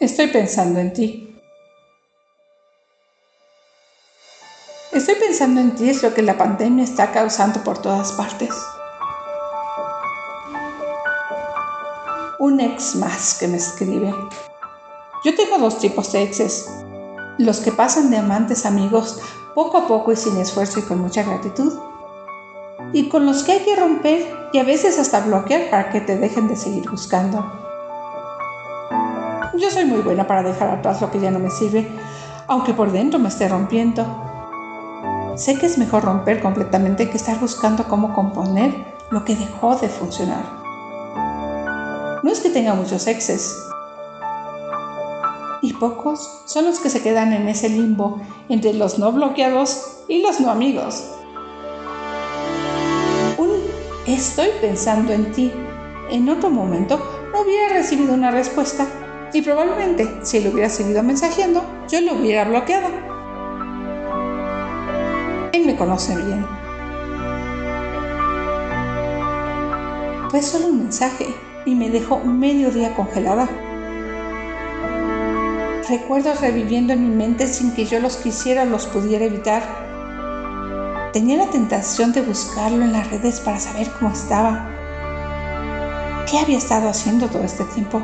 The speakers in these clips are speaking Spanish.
Estoy pensando en ti. Estoy pensando en ti es lo que la pandemia está causando por todas partes. Un ex más que me escribe. Yo tengo dos tipos de exes. Los que pasan de amantes amigos poco a poco y sin esfuerzo y con mucha gratitud. Y con los que hay que romper y a veces hasta bloquear para que te dejen de seguir buscando. Yo soy muy buena para dejar atrás lo que ya no me sirve, aunque por dentro me esté rompiendo. Sé que es mejor romper completamente que estar buscando cómo componer lo que dejó de funcionar. No es que tenga muchos exes, y pocos son los que se quedan en ese limbo entre los no bloqueados y los no amigos. Un estoy pensando en ti en otro momento no hubiera recibido una respuesta y probablemente, si lo hubiera seguido mensajeando, yo lo hubiera bloqueado. Él me conoce bien. Fue solo un mensaje y me dejó medio día congelada. Recuerdos reviviendo en mi mente sin que yo los quisiera los pudiera evitar. Tenía la tentación de buscarlo en las redes para saber cómo estaba. ¿Qué había estado haciendo todo este tiempo?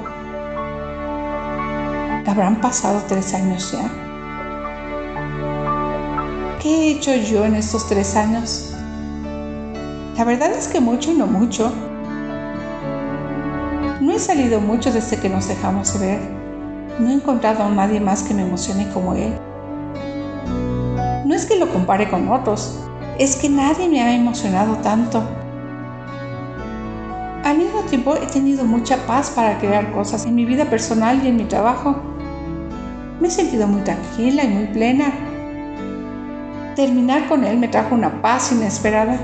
Habrán pasado tres años ya. ¿Qué he hecho yo en estos tres años? La verdad es que mucho y no mucho. No he salido mucho desde que nos dejamos de ver. No he encontrado a nadie más que me emocione como él. No es que lo compare con otros, es que nadie me ha emocionado tanto. Al mismo tiempo he tenido mucha paz para crear cosas en mi vida personal y en mi trabajo. Me he sentido muy tranquila y muy plena. Terminar con él me trajo una paz inesperada,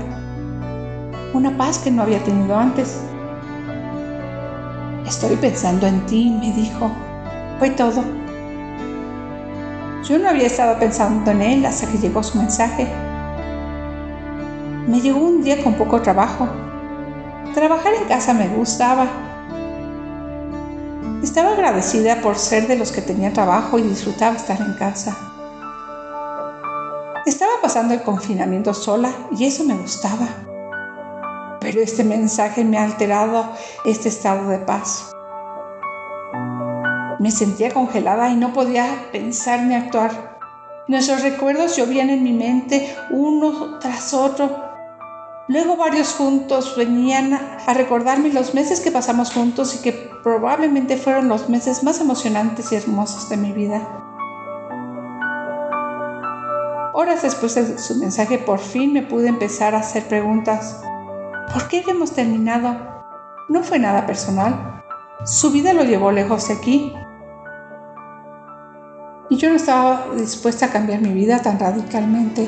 una paz que no había tenido antes. Estoy pensando en ti, me dijo. Fue todo. Yo no había estado pensando en él hasta que llegó su mensaje. Me llegó un día con poco trabajo. Trabajar en casa me gustaba estaba agradecida por ser de los que tenía trabajo y disfrutaba estar en casa. Estaba pasando el confinamiento sola y eso me gustaba. Pero este mensaje me ha alterado este estado de paz. Me sentía congelada y no podía pensar ni actuar. Nuestros recuerdos llovían en mi mente uno tras otro Luego varios juntos venían a recordarme los meses que pasamos juntos y que probablemente fueron los meses más emocionantes y hermosos de mi vida. Horas después de su mensaje por fin me pude empezar a hacer preguntas. ¿Por qué habíamos terminado? No fue nada personal. Su vida lo llevó lejos de aquí. Y yo no estaba dispuesta a cambiar mi vida tan radicalmente.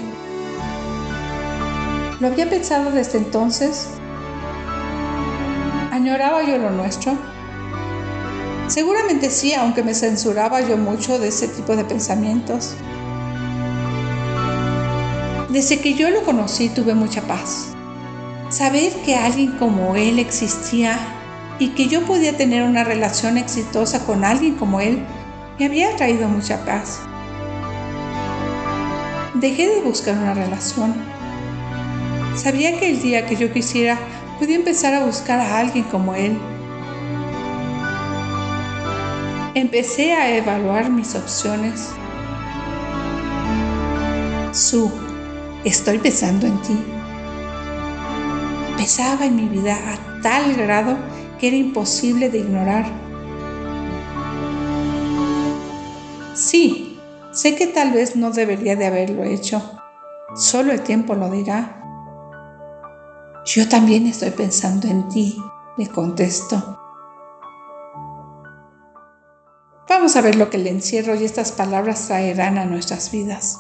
¿Lo había pensado desde entonces? ¿Añoraba yo lo nuestro? Seguramente sí, aunque me censuraba yo mucho de ese tipo de pensamientos. Desde que yo lo conocí tuve mucha paz. Saber que alguien como él existía y que yo podía tener una relación exitosa con alguien como él me había traído mucha paz. Dejé de buscar una relación Sabía que el día que yo quisiera podía empezar a buscar a alguien como él. Empecé a evaluar mis opciones. Su, estoy pensando en ti. Pesaba en mi vida a tal grado que era imposible de ignorar. Sí, sé que tal vez no debería de haberlo hecho. Solo el tiempo lo dirá. Yo también estoy pensando en ti, le contesto. Vamos a ver lo que el encierro y estas palabras traerán a nuestras vidas.